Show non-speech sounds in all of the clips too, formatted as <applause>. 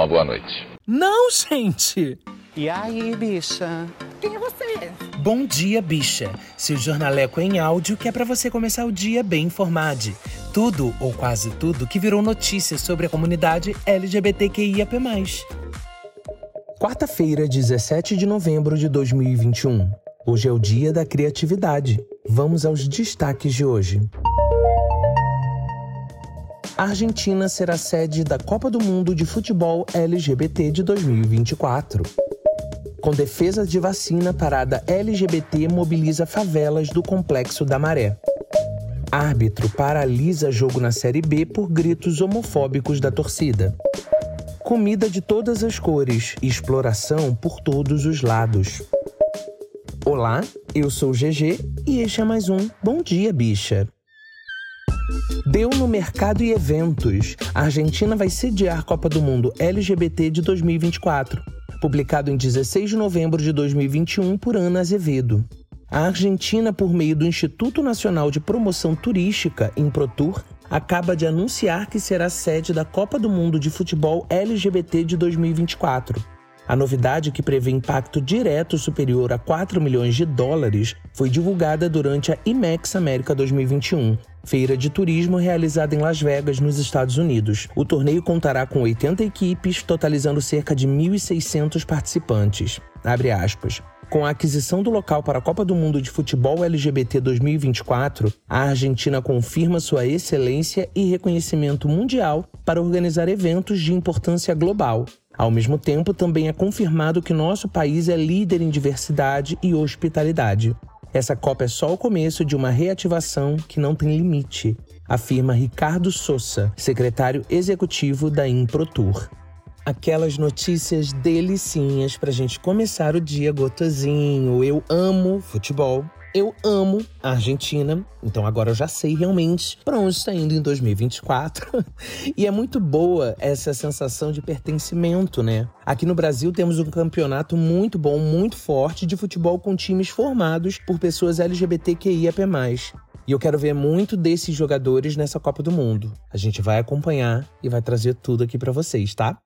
uma boa noite. Não, gente! E aí, bicha? Quem é você? Bom dia, bicha. Seu jornaleco em áudio que é para você começar o dia bem informado. Tudo, ou quase tudo, que virou notícia sobre a comunidade LGBTQIAP+. Quarta-feira, 17 de novembro de 2021. Hoje é o dia da criatividade. Vamos aos destaques de hoje. A Argentina será sede da Copa do Mundo de Futebol LGBT de 2024. Com defesa de vacina, parada LGBT mobiliza favelas do Complexo da Maré. Árbitro paralisa jogo na Série B por gritos homofóbicos da torcida. Comida de todas as cores, exploração por todos os lados. Olá, eu sou GG e este é mais um Bom Dia Bicha. Deu no mercado e eventos. A Argentina vai sediar Copa do Mundo LGBT de 2024, publicado em 16 de novembro de 2021 por Ana Azevedo. A Argentina, por meio do Instituto Nacional de Promoção Turística, Improtur, acaba de anunciar que será sede da Copa do Mundo de Futebol LGBT de 2024. A novidade, que prevê impacto direto superior a 4 milhões de dólares, foi divulgada durante a IMEX América 2021, feira de turismo realizada em Las Vegas, nos Estados Unidos. O torneio contará com 80 equipes, totalizando cerca de 1.600 participantes. Abre aspas. Com a aquisição do local para a Copa do Mundo de Futebol LGBT 2024, a Argentina confirma sua excelência e reconhecimento mundial para organizar eventos de importância global. Ao mesmo tempo, também é confirmado que nosso país é líder em diversidade e hospitalidade. Essa Copa é só o começo de uma reativação que não tem limite, afirma Ricardo Sousa, secretário executivo da Improtur. Aquelas notícias delicinhas pra gente começar o dia gotosinho. Eu amo futebol, eu amo a Argentina, então agora eu já sei realmente para onde está indo em 2024. <laughs> e é muito boa essa sensação de pertencimento, né? Aqui no Brasil temos um campeonato muito bom, muito forte de futebol com times formados por pessoas LGBTQIAP+. E eu quero ver muito desses jogadores nessa Copa do Mundo. A gente vai acompanhar e vai trazer tudo aqui para vocês, tá?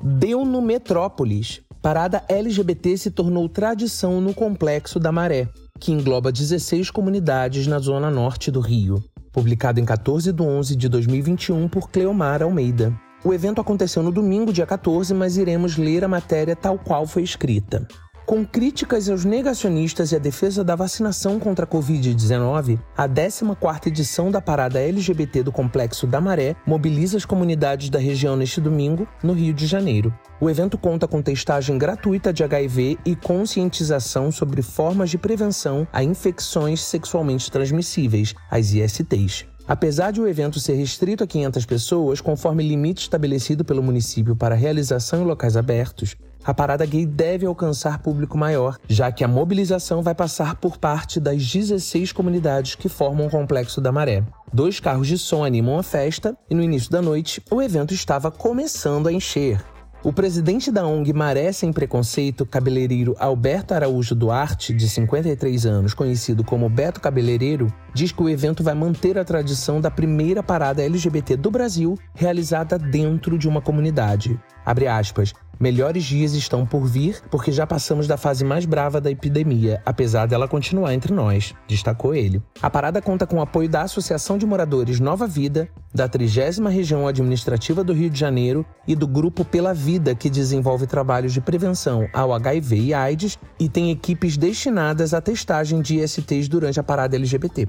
Deu no Metrópolis. Parada LGBT se tornou tradição no Complexo da Maré, que engloba 16 comunidades na zona norte do Rio. Publicado em 14 de 11 de 2021 por Cleomar Almeida. O evento aconteceu no domingo, dia 14, mas iremos ler a matéria tal qual foi escrita. Com críticas aos negacionistas e a defesa da vacinação contra a Covid-19, a 14ª edição da Parada LGBT do Complexo da Maré mobiliza as comunidades da região neste domingo, no Rio de Janeiro. O evento conta com testagem gratuita de HIV e conscientização sobre formas de prevenção a infecções sexualmente transmissíveis, as ISTs. Apesar de o evento ser restrito a 500 pessoas, conforme limite estabelecido pelo município para realização em locais abertos, a parada gay deve alcançar público maior, já que a mobilização vai passar por parte das 16 comunidades que formam o Complexo da Maré. Dois carros de som animam a festa e no início da noite o evento estava começando a encher. O presidente da ONG Maré Sem Preconceito, cabeleireiro Alberto Araújo Duarte, de 53 anos, conhecido como Beto Cabeleireiro, diz que o evento vai manter a tradição da primeira parada LGBT do Brasil realizada dentro de uma comunidade. Abre aspas. Melhores dias estão por vir, porque já passamos da fase mais brava da epidemia, apesar dela continuar entre nós, destacou ele. A parada conta com o apoio da Associação de Moradores Nova Vida, da 30 Região Administrativa do Rio de Janeiro e do Grupo Pela Vida, que desenvolve trabalhos de prevenção ao HIV e AIDS e tem equipes destinadas à testagem de ISTs durante a parada LGBT.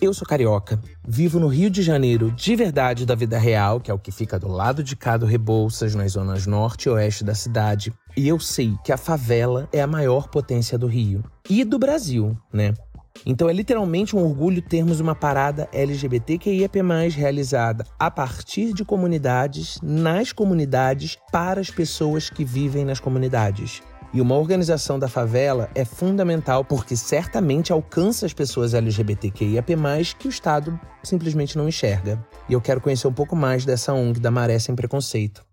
Eu sou carioca, vivo no Rio de Janeiro de verdade da vida real, que é o que fica do lado de cá do Rebouças, nas zonas norte e oeste da cidade. E eu sei que a favela é a maior potência do Rio e do Brasil, né? Então é literalmente um orgulho termos uma parada LGBTQIAP+, realizada a partir de comunidades, nas comunidades, para as pessoas que vivem nas comunidades. E uma organização da favela é fundamental porque certamente alcança as pessoas LGBTQIAP+, que o Estado simplesmente não enxerga. E eu quero conhecer um pouco mais dessa ONG da Maré Sem Preconceito.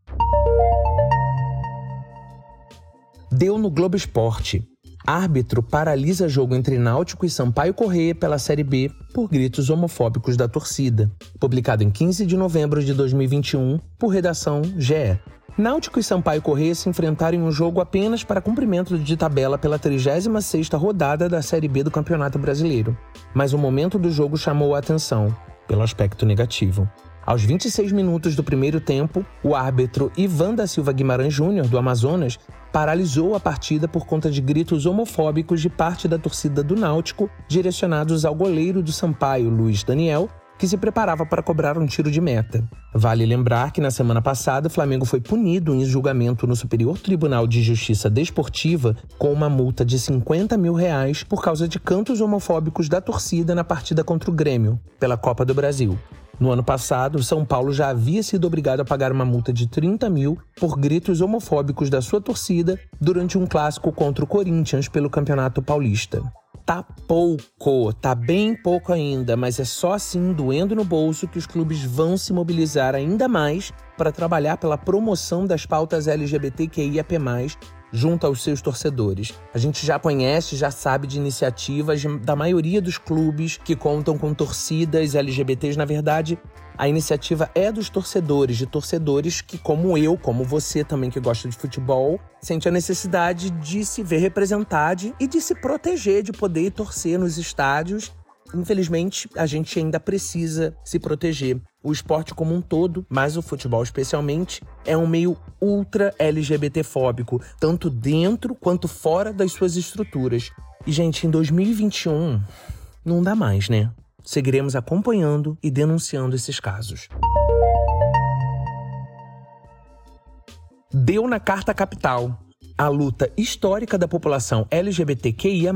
Deu no Globo Esporte. Árbitro paralisa jogo entre Náutico e Sampaio Corrêa pela Série B por gritos homofóbicos da torcida. Publicado em 15 de novembro de 2021 por redação GE. Náutico e Sampaio Corrêa se enfrentaram em um jogo apenas para cumprimento de tabela pela 36ª rodada da Série B do Campeonato Brasileiro. Mas o momento do jogo chamou a atenção, pelo aspecto negativo. Aos 26 minutos do primeiro tempo, o árbitro Ivan da Silva Guimarães Júnior, do Amazonas, paralisou a partida por conta de gritos homofóbicos de parte da torcida do Náutico, direcionados ao goleiro do Sampaio, Luiz Daniel, que se preparava para cobrar um tiro de meta. Vale lembrar que na semana passada o Flamengo foi punido em julgamento no Superior Tribunal de Justiça Desportiva com uma multa de 50 mil reais por causa de cantos homofóbicos da torcida na partida contra o Grêmio, pela Copa do Brasil. No ano passado, São Paulo já havia sido obrigado a pagar uma multa de 30 mil por gritos homofóbicos da sua torcida durante um clássico contra o Corinthians pelo Campeonato Paulista. Tá pouco, tá bem pouco ainda, mas é só assim, doendo no bolso, que os clubes vão se mobilizar ainda mais para trabalhar pela promoção das pautas LGBTQIAP+, junto aos seus torcedores. A gente já conhece, já sabe de iniciativas da maioria dos clubes que contam com torcidas LGBTs. Na verdade, a iniciativa é dos torcedores, de torcedores que, como eu, como você também que gosta de futebol, sente a necessidade de se ver representado e de se proteger, de poder torcer nos estádios Infelizmente, a gente ainda precisa se proteger. O esporte como um todo, mas o futebol especialmente, é um meio ultra LGBTfóbico, tanto dentro quanto fora das suas estruturas. E, gente, em 2021, não dá mais, né? Seguiremos acompanhando e denunciando esses casos. Deu na Carta Capital. A luta histórica da população LGBTQIA,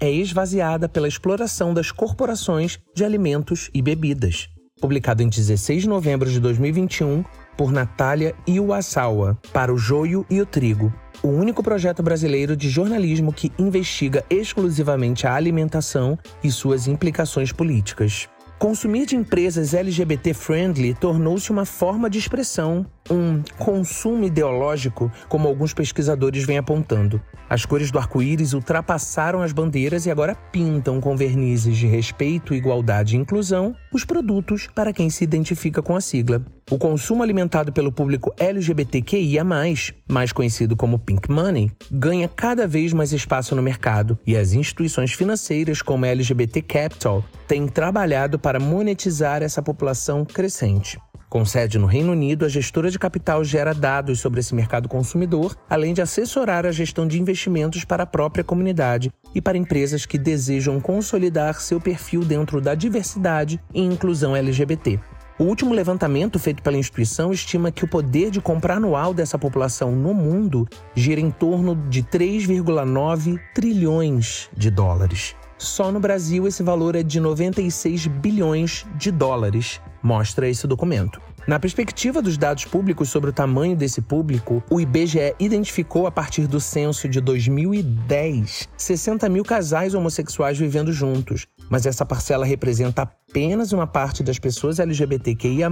é esvaziada pela exploração das corporações de alimentos e bebidas. Publicado em 16 de novembro de 2021 por Natália Iwasawa, para o Joio e o Trigo, o único projeto brasileiro de jornalismo que investiga exclusivamente a alimentação e suas implicações políticas. Consumir de empresas LGBT-friendly tornou-se uma forma de expressão, um consumo ideológico, como alguns pesquisadores vêm apontando. As cores do arco-íris ultrapassaram as bandeiras e agora pintam com vernizes de respeito, igualdade e inclusão os produtos para quem se identifica com a sigla. O consumo alimentado pelo público LGBTQIA, mais conhecido como Pink Money, ganha cada vez mais espaço no mercado e as instituições financeiras, como a LGBT Capital, têm trabalhado para monetizar essa população crescente. Com sede no Reino Unido, a gestora de capital gera dados sobre esse mercado consumidor, além de assessorar a gestão de investimentos para a própria comunidade e para empresas que desejam consolidar seu perfil dentro da diversidade e inclusão LGBT. O último levantamento feito pela instituição estima que o poder de compra anual dessa população no mundo gira em torno de 3,9 trilhões de dólares. Só no Brasil, esse valor é de 96 bilhões de dólares, mostra esse documento. Na perspectiva dos dados públicos sobre o tamanho desse público, o IBGE identificou a partir do censo de 2010 60 mil casais homossexuais vivendo juntos, mas essa parcela representa apenas uma parte das pessoas LGBTQIA,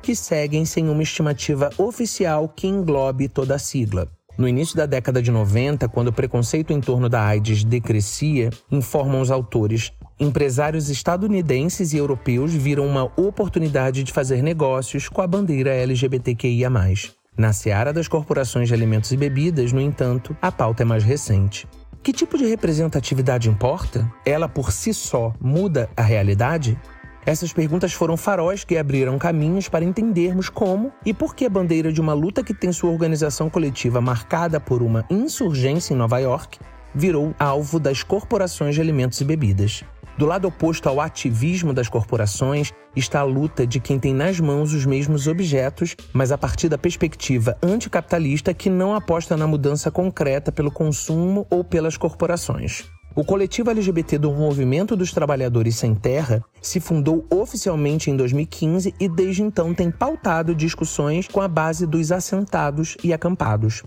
que seguem sem uma estimativa oficial que englobe toda a sigla. No início da década de 90, quando o preconceito em torno da AIDS decrescia, informam os autores, empresários estadunidenses e europeus viram uma oportunidade de fazer negócios com a bandeira LGBTQIA. Na seara das corporações de alimentos e bebidas, no entanto, a pauta é mais recente. Que tipo de representatividade importa? Ela por si só muda a realidade? Essas perguntas foram faróis que abriram caminhos para entendermos como e por que a bandeira de uma luta que tem sua organização coletiva marcada por uma insurgência em Nova York virou alvo das corporações de alimentos e bebidas. Do lado oposto ao ativismo das corporações está a luta de quem tem nas mãos os mesmos objetos, mas a partir da perspectiva anticapitalista que não aposta na mudança concreta pelo consumo ou pelas corporações. O coletivo LGBT do Movimento dos Trabalhadores Sem Terra se fundou oficialmente em 2015 e desde então tem pautado discussões com a base dos assentados e acampados.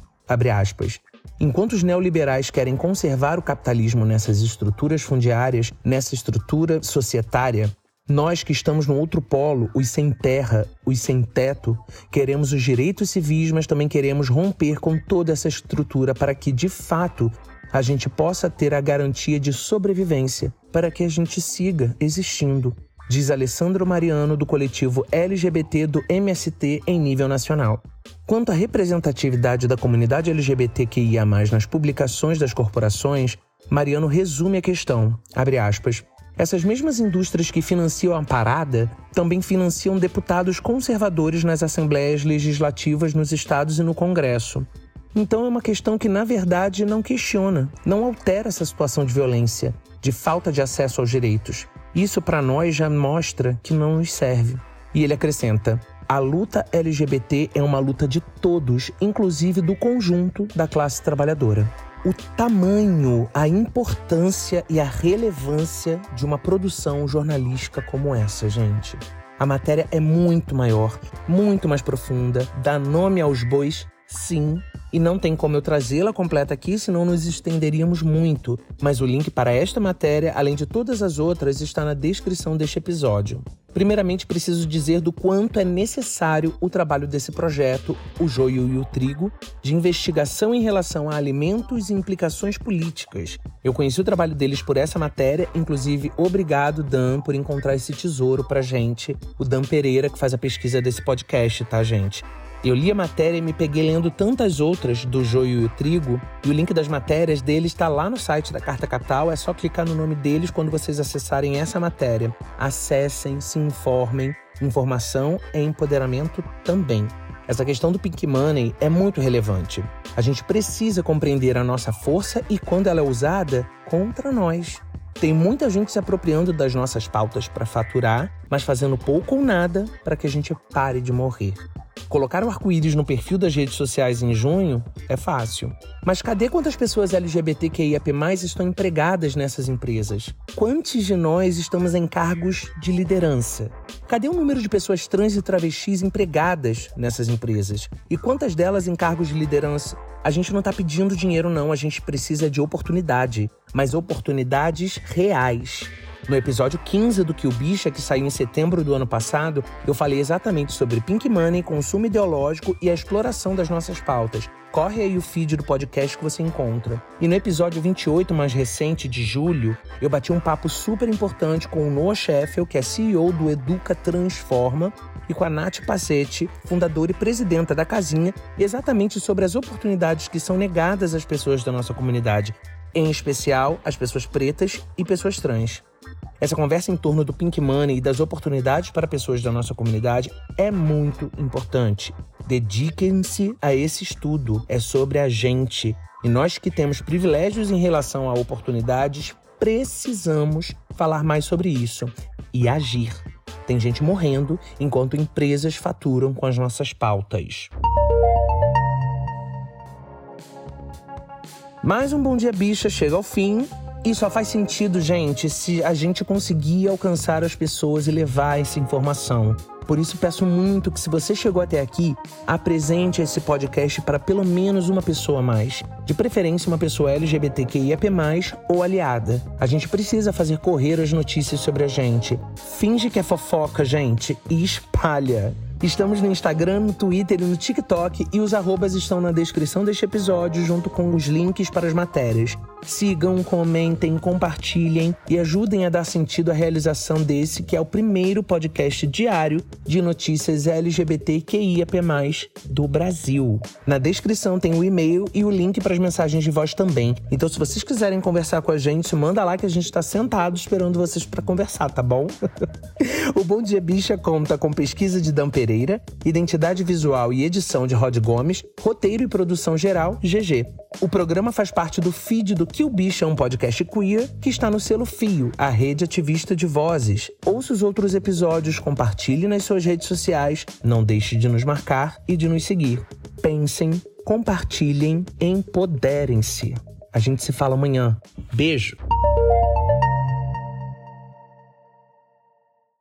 Enquanto os neoliberais querem conservar o capitalismo nessas estruturas fundiárias, nessa estrutura societária, nós que estamos no outro polo, os sem terra, os sem teto, queremos os direitos civis, mas também queremos romper com toda essa estrutura para que, de fato, a gente possa ter a garantia de sobrevivência para que a gente siga existindo, diz Alessandro Mariano do coletivo LGBT do MST em nível nacional. Quanto à representatividade da comunidade LGBTQIA+, nas publicações das corporações, Mariano resume a questão, aspas, essas mesmas indústrias que financiam a parada também financiam deputados conservadores nas assembleias legislativas nos estados e no Congresso. Então é uma questão que, na verdade, não questiona, não altera essa situação de violência, de falta de acesso aos direitos. Isso, para nós, já mostra que não nos serve. E ele acrescenta: a luta LGBT é uma luta de todos, inclusive do conjunto da classe trabalhadora. O tamanho, a importância e a relevância de uma produção jornalística como essa, gente. A matéria é muito maior, muito mais profunda, dá nome aos bois Sim, e não tem como eu trazê-la completa aqui, senão nos estenderíamos muito. Mas o link para esta matéria, além de todas as outras, está na descrição deste episódio. Primeiramente, preciso dizer do quanto é necessário o trabalho desse projeto, O Joio e o Trigo, de investigação em relação a alimentos e implicações políticas. Eu conheci o trabalho deles por essa matéria, inclusive, obrigado, Dan, por encontrar esse tesouro pra gente. O Dan Pereira, que faz a pesquisa desse podcast, tá, gente? Eu li a matéria e me peguei lendo tantas outras do Joio e o Trigo, e o link das matérias deles está lá no site da Carta Capital, é só clicar no nome deles quando vocês acessarem essa matéria. Acessem, se informem. Informação é empoderamento também. Essa questão do Pink Money é muito relevante. A gente precisa compreender a nossa força e quando ela é usada contra nós. Tem muita gente se apropriando das nossas pautas para faturar, mas fazendo pouco ou nada para que a gente pare de morrer. Colocar o arco-íris no perfil das redes sociais em junho é fácil. Mas cadê quantas pessoas LGBTQIAP+, estão empregadas nessas empresas? Quantos de nós estamos em cargos de liderança? Cadê o número de pessoas trans e travestis empregadas nessas empresas? E quantas delas em cargos de liderança? A gente não está pedindo dinheiro, não, a gente precisa de oportunidade, mas oportunidades reais. No episódio 15 do Kill Bicha, que saiu em setembro do ano passado, eu falei exatamente sobre Pink Money, consumo ideológico e a exploração das nossas pautas. Corre aí o feed do podcast que você encontra. E no episódio 28, mais recente, de julho, eu bati um papo super importante com o Noah Sheffield, que é CEO do Educa Transforma, e com a Nath Passetti, fundadora e presidenta da Casinha, exatamente sobre as oportunidades que são negadas às pessoas da nossa comunidade, em especial às pessoas pretas e pessoas trans. Essa conversa em torno do Pink Money e das oportunidades para pessoas da nossa comunidade é muito importante. Dediquem-se a esse estudo, é sobre a gente. E nós que temos privilégios em relação a oportunidades, precisamos falar mais sobre isso e agir. Tem gente morrendo enquanto empresas faturam com as nossas pautas. Mais um Bom Dia Bicha chega ao fim e só faz sentido, gente, se a gente conseguir alcançar as pessoas e levar essa informação. Por isso peço muito que se você chegou até aqui, apresente esse podcast para pelo menos uma pessoa a mais. De preferência uma pessoa LGBTQIAP+, ou aliada. A gente precisa fazer correr as notícias sobre a gente. Finge que é fofoca, gente, e espalha. Estamos no Instagram, no Twitter e no TikTok e os arrobas estão na descrição deste episódio junto com os links para as matérias. Sigam, comentem, compartilhem e ajudem a dar sentido à realização desse, que é o primeiro podcast diário de notícias LGBTQIAP+, do Brasil. Na descrição tem o e-mail e o link para as mensagens de voz também. Então se vocês quiserem conversar com a gente, manda lá que a gente está sentado esperando vocês para conversar, tá bom? <laughs> o Bom Dia Bicha conta com pesquisa de Dan Pereira, identidade visual e edição de Rod Gomes, roteiro e produção geral GG. O programa faz parte do feed do Kill Bicha, um podcast queer que está no selo Fio, a rede ativista de vozes. Ouça os outros episódios, compartilhe nas suas redes sociais, não deixe de nos marcar e de nos seguir. Pensem, compartilhem, empoderem-se. A gente se fala amanhã. Beijo!